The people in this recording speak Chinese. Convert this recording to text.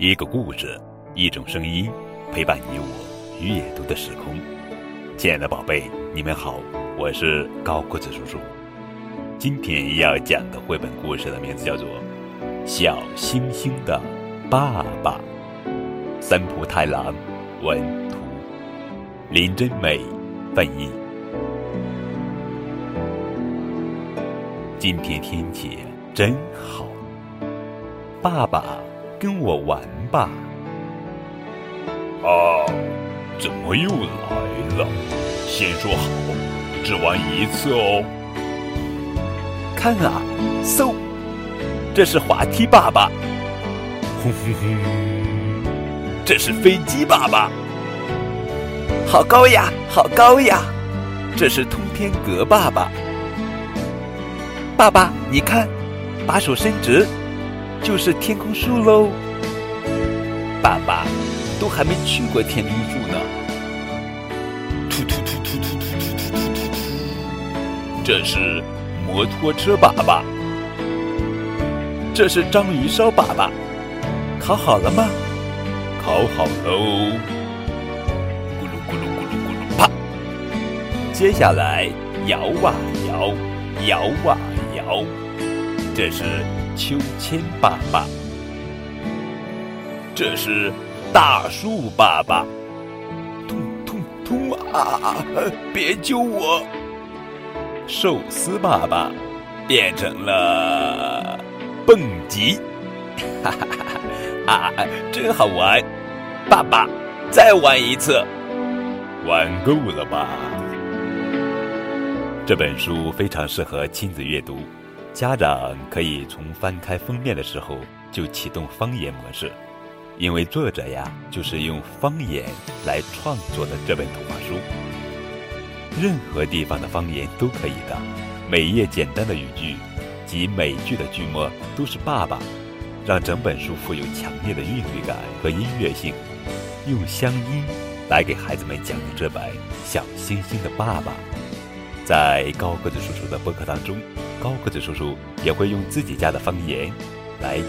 一个故事，一种声音，陪伴你我阅读的时空。亲爱的宝贝，你们好，我是高个子叔叔。今天要讲的绘本故事的名字叫做《小星星的爸爸》，三浦太郎文图，林真美翻译。今天天气真好，爸爸。跟我玩吧！啊，怎么又来了？先说好，只玩一次哦。看啊，嗖，这是滑梯爸爸。轰轰轰，这是飞机爸爸。好高呀，好高呀！这是通天阁爸爸。爸爸，你看，把手伸直。就是天空树喽，爸爸都还没去过天空树呢。突突突突突突突突突突突！这是摩托车爸爸，这是章鱼烧爸爸。烤好了吗？烤好喽！咕噜咕噜咕噜咕噜，啪！接下来摇啊摇，摇啊摇，这是。秋千爸爸，这是大树爸爸，痛痛痛啊！别救我！寿司爸爸变成了蹦极，哈哈哈！啊，真好玩！爸爸，再玩一次。玩够了吧？这本书非常适合亲子阅读。家长可以从翻开封面的时候就启动方言模式，因为作者呀就是用方言来创作的这本图画书。任何地方的方言都可以的，每页简单的语句及每句的句末都是“爸爸”，让整本书富有强烈的韵律感和音乐性。用乡音来给孩子们讲这本《小星星的爸爸》。在高个子叔叔的播客当中。高个子叔叔也会用自己家的方言来